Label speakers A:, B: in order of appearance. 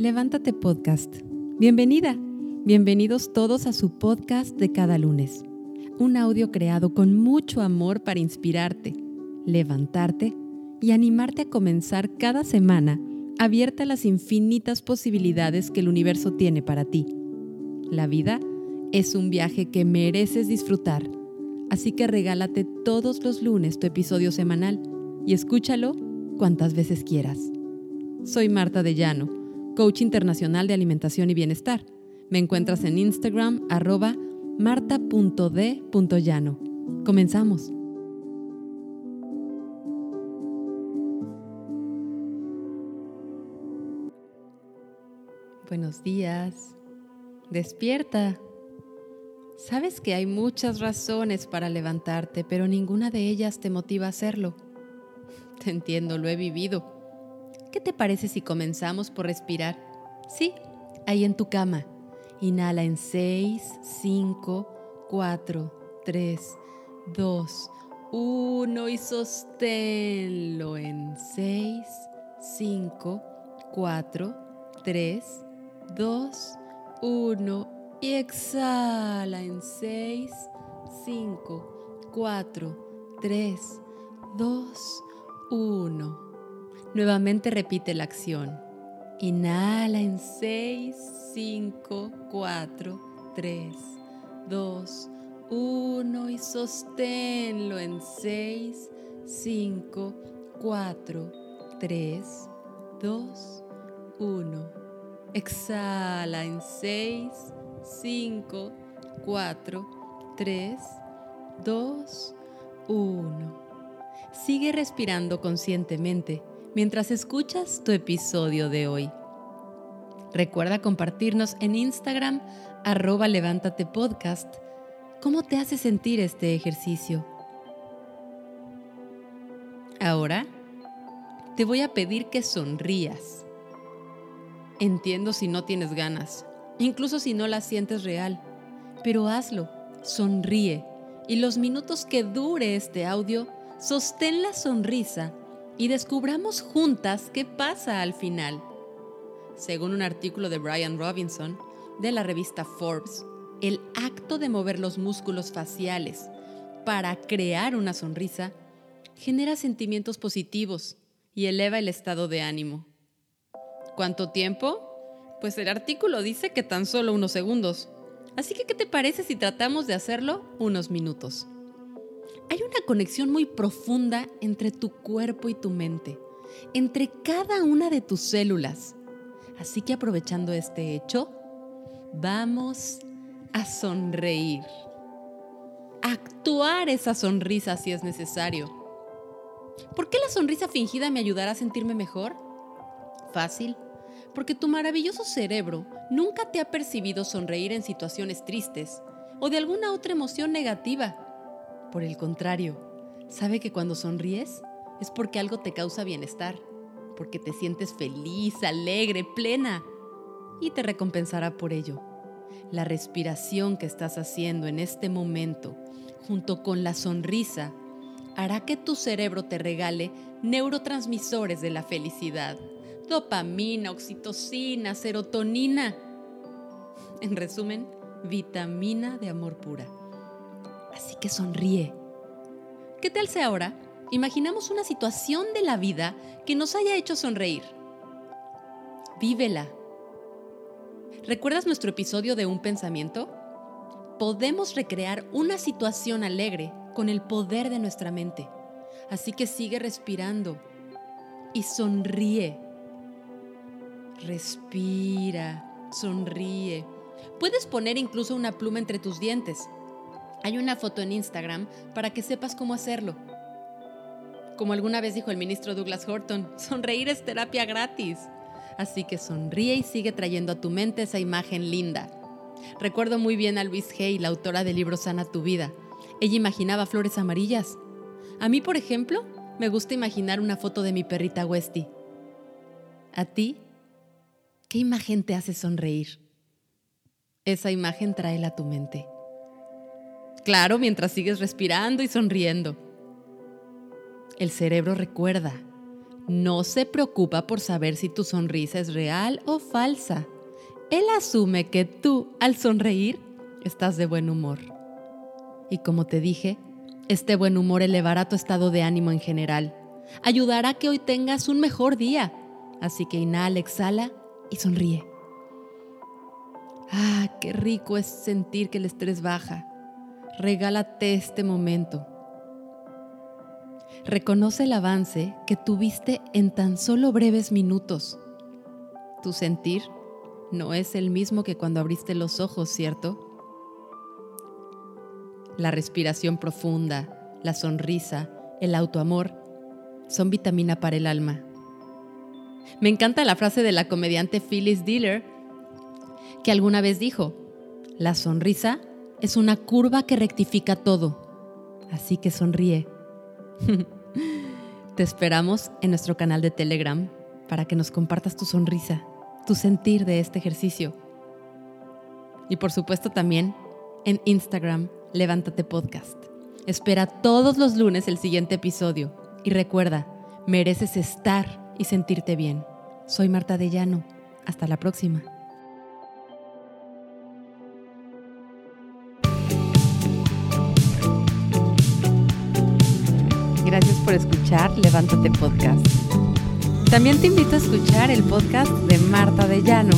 A: Levántate Podcast. Bienvenida. Bienvenidos todos a su podcast de cada lunes. Un audio creado con mucho amor para inspirarte, levantarte y animarte a comenzar cada semana abierta a las infinitas posibilidades que el universo tiene para ti. La vida es un viaje que mereces disfrutar, así que regálate todos los lunes tu episodio semanal y escúchalo cuantas veces quieras. Soy Marta de Llano coach internacional de alimentación y bienestar. Me encuentras en Instagram arroba marta.d.llano. Comenzamos. Buenos días. Despierta. Sabes que hay muchas razones para levantarte, pero ninguna de ellas te motiva a hacerlo. Te entiendo, lo he vivido ¿Qué te parece si comenzamos por respirar? Sí, ahí en tu cama. Inhala en 6, 5, 4, 3, 2, 1 y sosténlo en 6, 5, 4, 3, 2, 1 y exhala en 6, 5, 4, 3, 2, 1. Nuevamente repite la acción. Inhala en 6, 5, 4, 3, 2, 1 y sosténlo en 6, 5, 4, 3, 2, 1. Exhala en 6, 5, 4, 3, 2, 1. Sigue respirando conscientemente mientras escuchas tu episodio de hoy. Recuerda compartirnos en Instagram arroba levántate podcast cómo te hace sentir este ejercicio. Ahora te voy a pedir que sonrías. Entiendo si no tienes ganas, incluso si no la sientes real, pero hazlo, sonríe y los minutos que dure este audio, sostén la sonrisa y descubramos juntas qué pasa al final. Según un artículo de Brian Robinson de la revista Forbes, el acto de mover los músculos faciales para crear una sonrisa genera sentimientos positivos y eleva el estado de ánimo. ¿Cuánto tiempo? Pues el artículo dice que tan solo unos segundos. Así que, ¿qué te parece si tratamos de hacerlo unos minutos? Hay una conexión muy profunda entre tu cuerpo y tu mente, entre cada una de tus células. Así que aprovechando este hecho, vamos a sonreír. Actuar esa sonrisa si es necesario. ¿Por qué la sonrisa fingida me ayudará a sentirme mejor? Fácil, porque tu maravilloso cerebro nunca te ha percibido sonreír en situaciones tristes o de alguna otra emoción negativa. Por el contrario, sabe que cuando sonríes es porque algo te causa bienestar, porque te sientes feliz, alegre, plena y te recompensará por ello. La respiración que estás haciendo en este momento, junto con la sonrisa, hará que tu cerebro te regale neurotransmisores de la felicidad, dopamina, oxitocina, serotonina. En resumen, vitamina de amor pura. Así que sonríe. ¿Qué tal si ahora imaginamos una situación de la vida que nos haya hecho sonreír? Vívela. ¿Recuerdas nuestro episodio de un pensamiento? Podemos recrear una situación alegre con el poder de nuestra mente. Así que sigue respirando y sonríe. Respira, sonríe. Puedes poner incluso una pluma entre tus dientes hay una foto en Instagram para que sepas cómo hacerlo. Como alguna vez dijo el ministro Douglas Horton, sonreír es terapia gratis. Así que sonríe y sigue trayendo a tu mente esa imagen linda. Recuerdo muy bien a Louise Hay, la autora del libro Sana tu vida. Ella imaginaba flores amarillas. A mí, por ejemplo, me gusta imaginar una foto de mi perrita Westy. ¿A ti? ¿Qué imagen te hace sonreír? Esa imagen tráela a tu mente. Claro, mientras sigues respirando y sonriendo. El cerebro recuerda. no se preocupa por saber si tu sonrisa es real o falsa. Él asume que tú, al sonreír, estás de buen humor. Y como te dije, este buen humor elevará tu estado de ánimo en general. Ayudará a que hoy tengas un mejor día. Así que inhala, exhala y sonríe. Ah, qué rico es sentir que el estrés baja. Regálate este momento. Reconoce el avance que tuviste en tan solo breves minutos. Tu sentir no es el mismo que cuando abriste los ojos, ¿cierto? La respiración profunda, la sonrisa, el autoamor son vitamina para el alma. Me encanta la frase de la comediante Phyllis Diller que alguna vez dijo, la sonrisa es una curva que rectifica todo, así que sonríe. Te esperamos en nuestro canal de Telegram para que nos compartas tu sonrisa, tu sentir de este ejercicio. Y por supuesto también en Instagram, Levántate Podcast. Espera todos los lunes el siguiente episodio y recuerda, mereces estar y sentirte bien. Soy Marta de Llano. Hasta la próxima. Gracias por escuchar Levántate Podcast. También te invito a escuchar el podcast de Marta de Llano